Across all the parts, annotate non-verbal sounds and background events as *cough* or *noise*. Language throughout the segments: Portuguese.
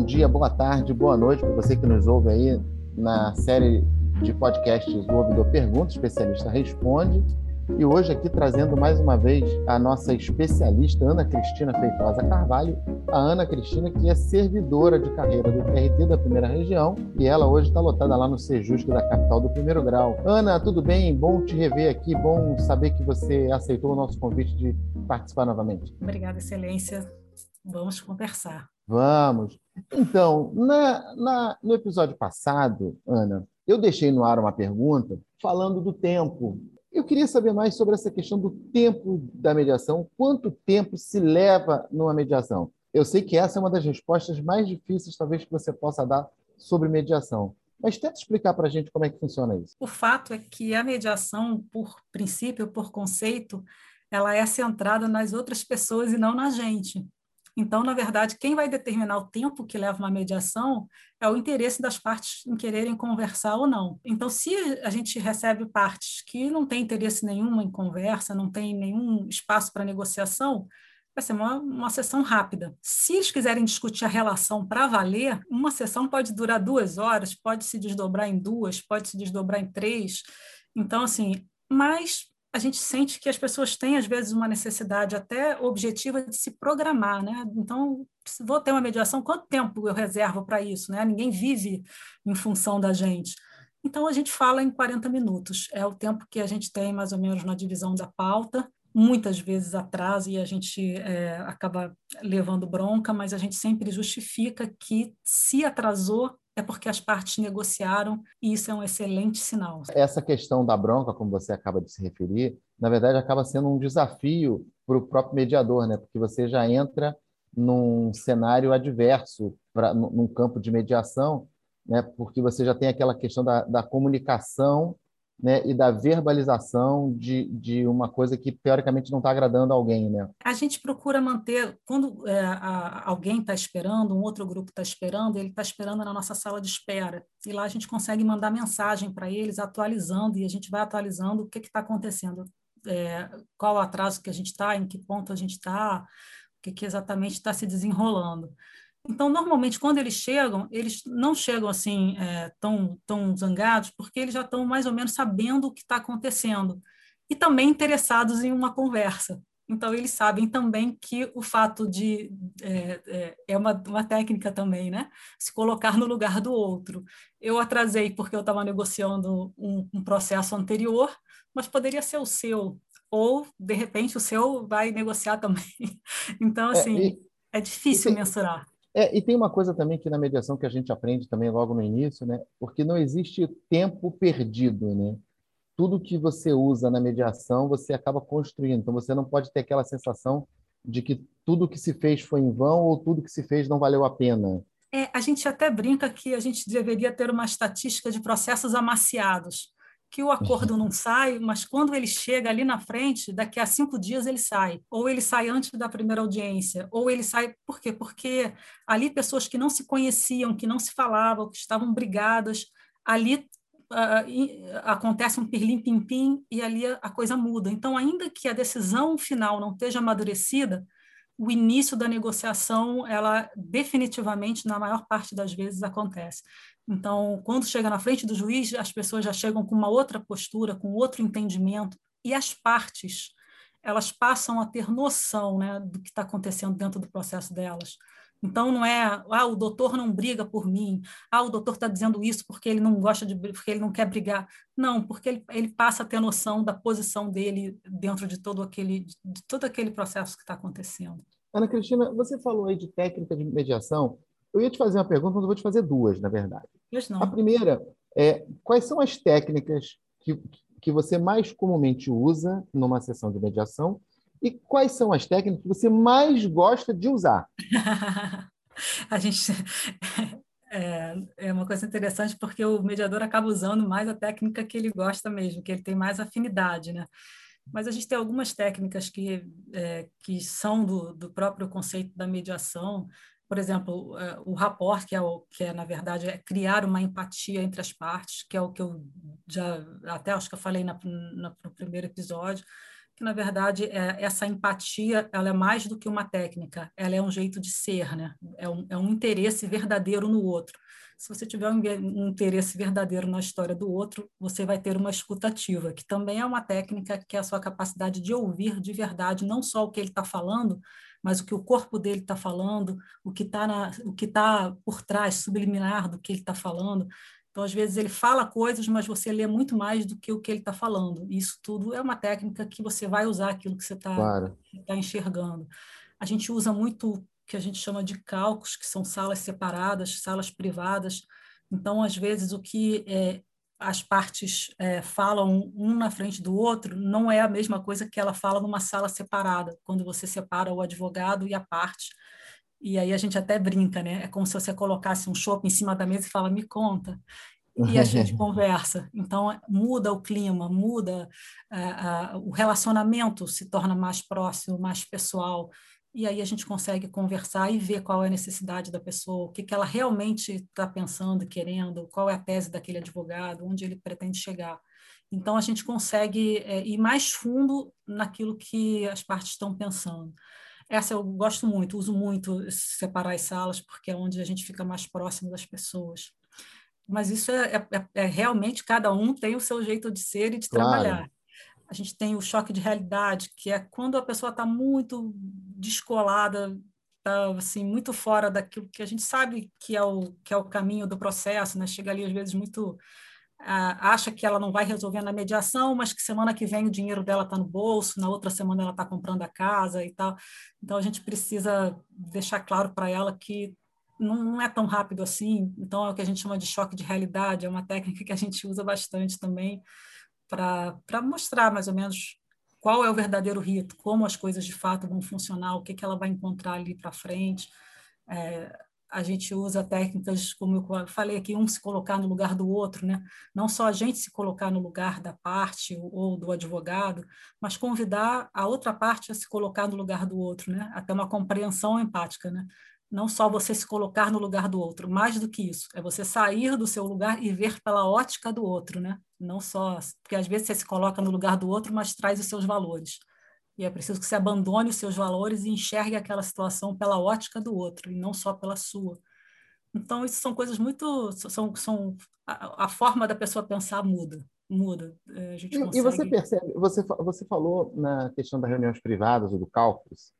bom dia, boa tarde, boa noite para você que nos ouve aí na série de podcasts do Ouvidor Pergunta, especialista responde. E hoje aqui trazendo mais uma vez a nossa especialista Ana Cristina Feitosa Carvalho, a Ana Cristina que é servidora de carreira do TRT da primeira região e ela hoje está lotada lá no Sejusc da capital do primeiro grau. Ana, tudo bem? Bom te rever aqui, bom saber que você aceitou o nosso convite de participar novamente. Obrigada, excelência. Vamos conversar. Vamos. Então, na, na, no episódio passado, Ana, eu deixei no ar uma pergunta falando do tempo. Eu queria saber mais sobre essa questão do tempo da mediação. Quanto tempo se leva numa mediação? Eu sei que essa é uma das respostas mais difíceis, talvez, que você possa dar sobre mediação. Mas tenta explicar para a gente como é que funciona isso. O fato é que a mediação, por princípio, por conceito, ela é centrada nas outras pessoas e não na gente. Então, na verdade, quem vai determinar o tempo que leva uma mediação é o interesse das partes em quererem conversar ou não. Então, se a gente recebe partes que não têm interesse nenhum em conversa, não tem nenhum espaço para negociação, vai ser uma, uma sessão rápida. Se eles quiserem discutir a relação para valer, uma sessão pode durar duas horas, pode se desdobrar em duas, pode se desdobrar em três. Então, assim, mas a gente sente que as pessoas têm, às vezes, uma necessidade até objetiva de se programar, né? Então, se vou ter uma mediação, quanto tempo eu reservo para isso, né? Ninguém vive em função da gente. Então, a gente fala em 40 minutos, é o tempo que a gente tem, mais ou menos, na divisão da pauta. Muitas vezes atrasa e a gente é, acaba levando bronca, mas a gente sempre justifica que, se atrasou, é porque as partes negociaram e isso é um excelente sinal. Essa questão da bronca, como você acaba de se referir, na verdade acaba sendo um desafio para o próprio mediador, né? Porque você já entra num cenário adverso, pra, num campo de mediação, né? Porque você já tem aquela questão da, da comunicação né, e da verbalização de, de uma coisa que teoricamente não está agradando alguém, né? A gente procura manter quando é, a, alguém está esperando, um outro grupo está esperando, ele está esperando na nossa sala de espera e lá a gente consegue mandar mensagem para eles atualizando e a gente vai atualizando o que está acontecendo, é, qual o atraso que a gente está, em que ponto a gente está, o que, que exatamente está se desenrolando. Então, normalmente, quando eles chegam, eles não chegam assim é, tão, tão zangados, porque eles já estão mais ou menos sabendo o que está acontecendo e também interessados em uma conversa. Então, eles sabem também que o fato de. É, é, é uma, uma técnica também, né? Se colocar no lugar do outro. Eu atrasei porque eu estava negociando um, um processo anterior, mas poderia ser o seu. Ou, de repente, o seu vai negociar também. *laughs* Então, assim, é, e, é difícil e, mensurar. É, e tem uma coisa também que na mediação que a gente aprende também logo no início, né? Porque não existe tempo perdido, né? Tudo que você usa na mediação, você acaba construindo. Então você não pode ter aquela sensação de que tudo que se fez foi em vão ou tudo que se fez não valeu a pena. É, a gente até brinca que a gente deveria ter uma estatística de processos amaciados que o acordo não sai, mas quando ele chega ali na frente, daqui a cinco dias ele sai. Ou ele sai antes da primeira audiência, ou ele sai. Por quê? Porque ali pessoas que não se conheciam, que não se falavam, que estavam brigadas, ali uh, acontece um pirlim-pim-pim e ali a, a coisa muda. Então, ainda que a decisão final não esteja amadurecida, o início da negociação, ela definitivamente, na maior parte das vezes, acontece. Então, quando chega na frente do juiz, as pessoas já chegam com uma outra postura, com outro entendimento, e as partes elas passam a ter noção né, do que está acontecendo dentro do processo delas. Então não é, ah, o doutor não briga por mim, ah, o doutor está dizendo isso porque ele não gosta de, porque ele não quer brigar. Não, porque ele, ele passa a ter noção da posição dele dentro de todo aquele, de todo aquele processo que está acontecendo. Ana Cristina, você falou aí de técnica de mediação. Eu ia te fazer uma pergunta, mas eu vou te fazer duas, na verdade. A primeira é quais são as técnicas que, que você mais comumente usa numa sessão de mediação e quais são as técnicas que você mais gosta de usar? *laughs* a gente *laughs* é, é, uma coisa interessante porque o mediador acaba usando mais a técnica que ele gosta mesmo, que ele tem mais afinidade, né? Mas a gente tem algumas técnicas que, é, que são do, do próprio conceito da mediação, por exemplo, é, o rapport, que é, o, que é, na verdade, é criar uma empatia entre as partes, que é o que eu já, até acho que eu falei na, na, no primeiro episódio, que na verdade é, essa empatia ela é mais do que uma técnica, ela é um jeito de ser, né? É um, é um interesse verdadeiro no outro. Se você tiver um, um interesse verdadeiro na história do outro, você vai ter uma escutativa, que também é uma técnica que é a sua capacidade de ouvir de verdade não só o que ele está falando, mas o que o corpo dele está falando, o que está tá por trás, subliminar do que ele está falando. Então, às vezes, ele fala coisas, mas você lê muito mais do que o que ele está falando. Isso tudo é uma técnica que você vai usar aquilo que você está claro. tá enxergando. A gente usa muito o que a gente chama de calcos, que são salas separadas, salas privadas. Então, às vezes, o que é, as partes é, falam um na frente do outro não é a mesma coisa que ela fala numa sala separada, quando você separa o advogado e a parte. E aí a gente até brinca, né? É como se você colocasse um chopp em cima da mesa e fala, me conta. E a gente *laughs* conversa. Então, muda o clima, muda uh, uh, o relacionamento, se torna mais próximo, mais pessoal. E aí a gente consegue conversar e ver qual é a necessidade da pessoa, o que, que ela realmente está pensando, querendo, qual é a tese daquele advogado, onde ele pretende chegar. Então, a gente consegue é, ir mais fundo naquilo que as partes estão pensando. Essa eu gosto muito, uso muito separar as salas, porque é onde a gente fica mais próximo das pessoas. Mas isso é, é, é, é realmente cada um tem o seu jeito de ser e de claro. trabalhar. A gente tem o choque de realidade, que é quando a pessoa está muito descolada, está assim muito fora daquilo que a gente sabe que é o que é o caminho do processo, né? Chega ali às vezes muito acha que ela não vai resolver na mediação, mas que semana que vem o dinheiro dela está no bolso, na outra semana ela está comprando a casa e tal. Então a gente precisa deixar claro para ela que não é tão rápido assim. Então é o que a gente chama de choque de realidade, é uma técnica que a gente usa bastante também para mostrar mais ou menos qual é o verdadeiro rito, como as coisas de fato vão funcionar, o que, que ela vai encontrar ali para frente. É, a gente usa técnicas, como eu falei aqui, um se colocar no lugar do outro, né? não só a gente se colocar no lugar da parte ou do advogado, mas convidar a outra parte a se colocar no lugar do outro, né? até uma compreensão empática. Né? Não só você se colocar no lugar do outro, mais do que isso, é você sair do seu lugar e ver pela ótica do outro, né? não só, porque às vezes você se coloca no lugar do outro, mas traz os seus valores. E é preciso que você abandone os seus valores e enxergue aquela situação pela ótica do outro e não só pela sua. Então, isso são coisas muito. São, são, a, a forma da pessoa pensar muda. Muda. É, a gente e, consegue... e você percebe, você, você falou na questão das reuniões privadas ou do cálculos.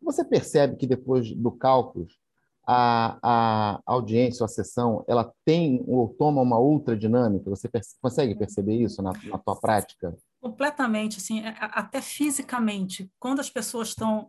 Você percebe que depois do cálculos, a, a audiência ou a sessão ela tem ou toma uma outra dinâmica? Você consegue perceber isso na, na tua prática? Completamente, assim, é, até fisicamente. Quando as pessoas estão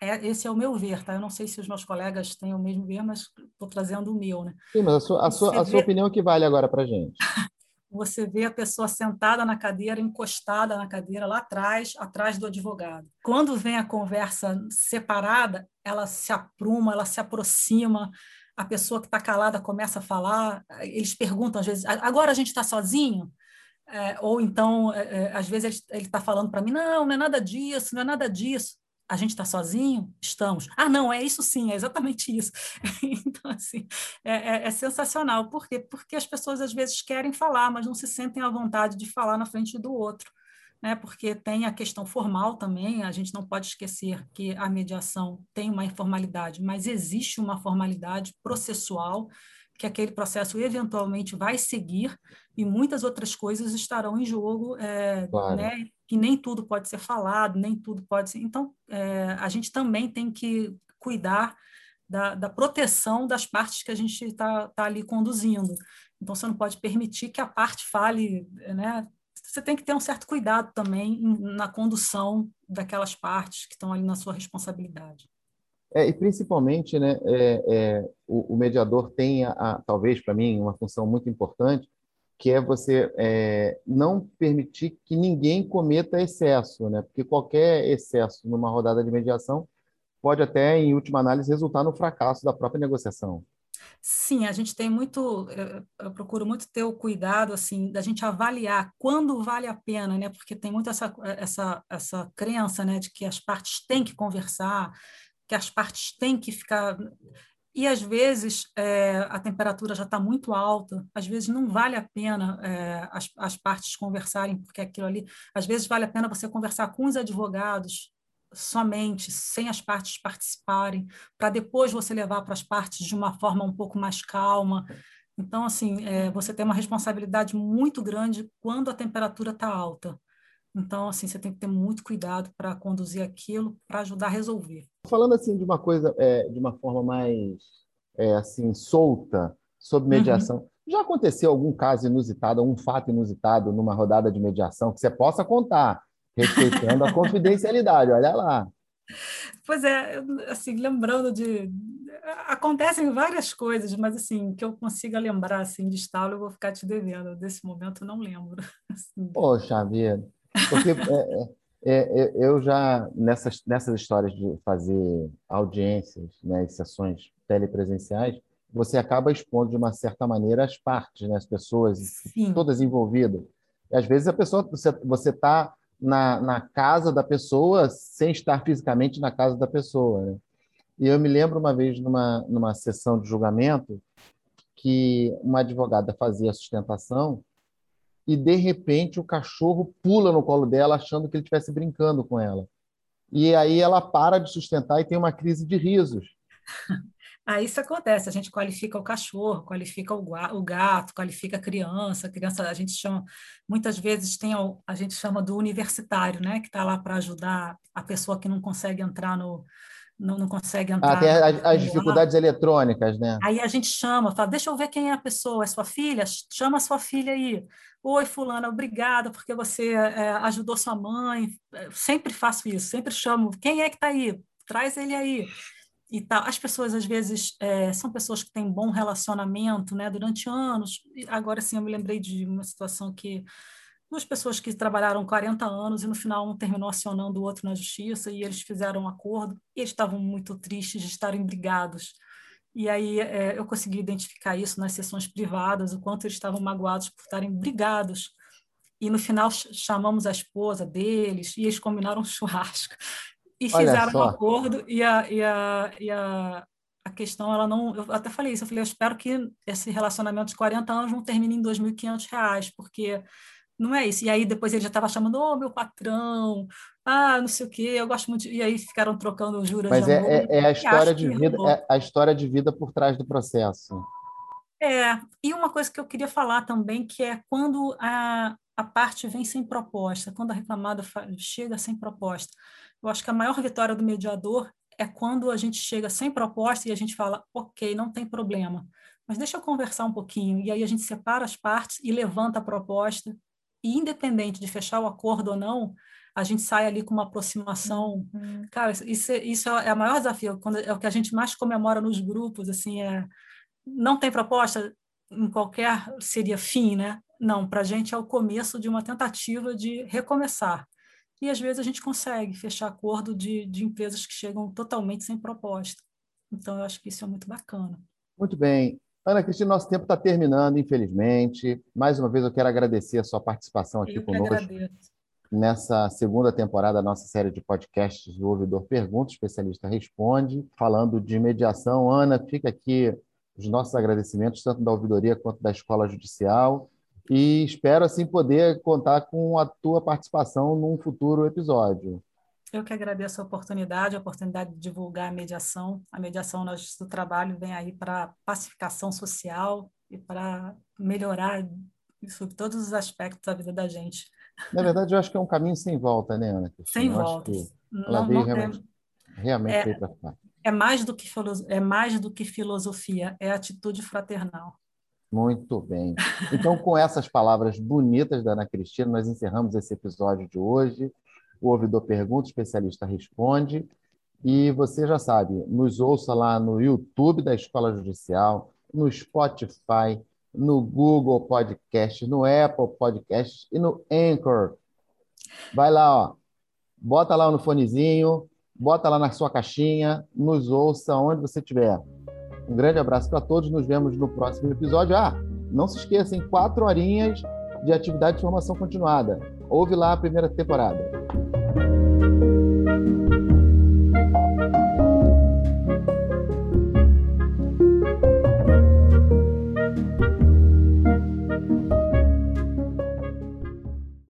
é, esse é o meu ver, tá? Eu não sei se os meus colegas têm o mesmo ver, mas estou trazendo o meu, né? Sim, mas a sua, a sua, a sua opinião que vale agora para gente. *laughs* Você vê a pessoa sentada na cadeira, encostada na cadeira lá atrás, atrás do advogado. Quando vem a conversa separada, ela se apruma, ela se aproxima, a pessoa que está calada começa a falar, eles perguntam às vezes, agora a gente está sozinho? É, ou então, é, é às vezes ele está falando para mim, não, não é nada disso, não é nada disso. A gente está sozinho? Estamos. Ah, não, é isso sim, é exatamente isso. *laughs* então, assim, é, é, é, sensacional. Por quê? Porque as pessoas às vezes querem falar, mas não se sentem à vontade de falar na frente do outro. Né? Porque tem a questão formal também, a gente não pode esquecer que a mediação tem uma informalidade, mas existe uma formalidade processual que aquele processo eventualmente vai seguir e muitas outras coisas estarão em jogo, é, claro. né? Que nem tudo pode ser falado, nem tudo pode ser. Então, é, a gente também tem que cuidar da, da proteção das partes que a gente está tá ali conduzindo. Então, você não pode permitir que a parte fale, né? Você tem que ter um certo cuidado também na condução daquelas partes que estão ali na sua responsabilidade. É, e principalmente, né, é, é, o, o, mediador tem, a, a talvez para mim, uma função muito importante, que é você é, não permitir que ninguém cometa excesso, né? porque qualquer excesso numa rodada de mediação pode até, em última análise, resultar no fracasso da própria negociação. Sim, a gente tem muito, eu procuro muito ter o cuidado assim da gente avaliar quando vale a pena, né? Porque tem muito essa essa essa crença, né, de que as partes têm que conversar, que as partes têm que ficar. E às vezes é, a temperatura já está muito alta, às vezes não vale a pena é, as, as partes conversarem, porque aquilo ali, às vezes vale a pena você conversar com os advogados somente, sem as partes participarem, para depois você levar para as partes de uma forma um pouco mais calma. Então, assim, é, você tem uma responsabilidade muito grande quando a temperatura está alta. Então, assim, você tem que ter muito cuidado para conduzir aquilo, para ajudar a resolver. Falando assim de uma coisa, é, de uma forma mais é, assim solta sobre mediação, uhum. já aconteceu algum caso inusitado, algum fato inusitado numa rodada de mediação que você possa contar, respeitando a *laughs* confidencialidade? Olha lá. Pois é, assim, lembrando de acontecem várias coisas, mas assim, que eu consiga lembrar assim de estalo, eu vou ficar te devendo. Desse momento eu não lembro. *laughs* Assim. Poxa vida. Porque é, é, é, eu já, nessas, nessas histórias de fazer audiências, né, sessões telepresenciais, você acaba expondo de uma certa maneira as partes, né, as pessoas, Sim. todas envolvidas. E, às vezes a pessoa, você está na, na casa da pessoa sem estar fisicamente na casa da pessoa. Né? E eu me lembro uma vez numa, numa sessão de julgamento que uma advogada fazia a sustentação e de repente o cachorro pula no colo dela achando que ele estivesse brincando com ela. E aí ela para de sustentar e tem uma crise de risos. *laughs* Aí isso acontece, a gente qualifica o cachorro, qualifica o gato, qualifica a criança, a criança a gente chama, muitas vezes tem a gente chama do universitário, né, que está lá para ajudar a pessoa que não consegue entrar no, não, não consegue ah, entrar. Ah, tem as, as dificuldades eletrônicas, né? Aí a gente chama, fala, deixa eu ver quem é a pessoa, é sua filha? Chama a sua filha aí. Oi, fulana, obrigada porque você é, ajudou sua mãe. Sempre faço isso, sempre chamo. Quem é que está aí? Traz ele aí. E tal. As pessoas, às vezes, é, são pessoas que têm bom relacionamento né, durante anos. Agora, sim, eu me lembrei de uma situação que duas pessoas que trabalharam 40 anos e no final um terminou acionando o outro na justiça e eles fizeram um acordo e eles estavam muito tristes de estarem brigados. E aí é, eu consegui identificar isso nas sessões privadas, o quanto eles estavam magoados por estarem brigados. E no final chamamos a esposa deles e eles combinaram um churrasco *laughs* e fizeram um acordo e a, e a, e a, a questão ela não eu até falei isso eu falei eu espero que esse relacionamento de 40 anos não termine em 2.500 reais porque não é isso. E aí depois ele já estava chamando, ô, oh, meu patrão, ah, não sei o quê, eu gosto muito. E aí ficaram trocando juras Mas é, é, é, a história de vida, é a história de vida por trás do processo. É, e uma coisa que eu queria falar também, que é quando a, a parte vem sem proposta, quando a reclamada chega sem proposta. Eu acho que a maior vitória do mediador é quando a gente chega sem proposta e a gente fala, ok, não tem problema, mas deixa eu conversar um pouquinho. E aí a gente separa as partes e levanta a proposta e independente de fechar o acordo ou não, a gente sai ali com uma aproximação. Uhum. Cara, isso, isso é o maior desafio, quando, é o que a gente mais comemora nos grupos, assim, é não tem proposta em qualquer seria fim, né? Não, para a gente é o começo de uma tentativa de recomeçar. E às vezes a gente consegue fechar acordo de, de empresas que chegam totalmente sem proposta. Então, eu acho que isso é muito bacana. Muito bem. Ana Cristina, nosso tempo está terminando, infelizmente. Mais uma vez, eu quero agradecer a sua participação aqui eu conosco nessa segunda temporada da nossa série de podcasts do Ouvidor Pergunta, especialista responde, falando de mediação. Ana, fica aqui os nossos agradecimentos, tanto da ouvidoria quanto da Escola Judicial, e espero, assim, poder contar com a tua participação num futuro episódio. Eu que agradeço a oportunidade, a oportunidade de divulgar a mediação. A mediação na Justiça do Trabalho vem aí para pacificação social e para melhorar sobre todos os aspectos da vida da gente. Na verdade, eu acho que é um caminho sem volta, né, Ana? Sem volta. Ela não, veio não realmente, tem... realmente é, para. É mais, do que, é mais do que filosofia, é atitude fraternal. Muito bem. Então, com essas palavras bonitas da Ana Cristina, nós encerramos esse episódio de hoje o ouvidor pergunta, o especialista responde. E você já sabe, nos ouça lá no YouTube da Escola Judicial, no Spotify, no Google Podcast, no Apple Podcast e no Anchor. Vai lá, ó. Bota lá no fonezinho, bota lá na sua caixinha, nos ouça onde você estiver. Um grande abraço para todos, nos vemos no próximo episódio. Ah, não se esqueçam, quatro horinhas de atividade de formação continuada. Ouve lá a primeira temporada.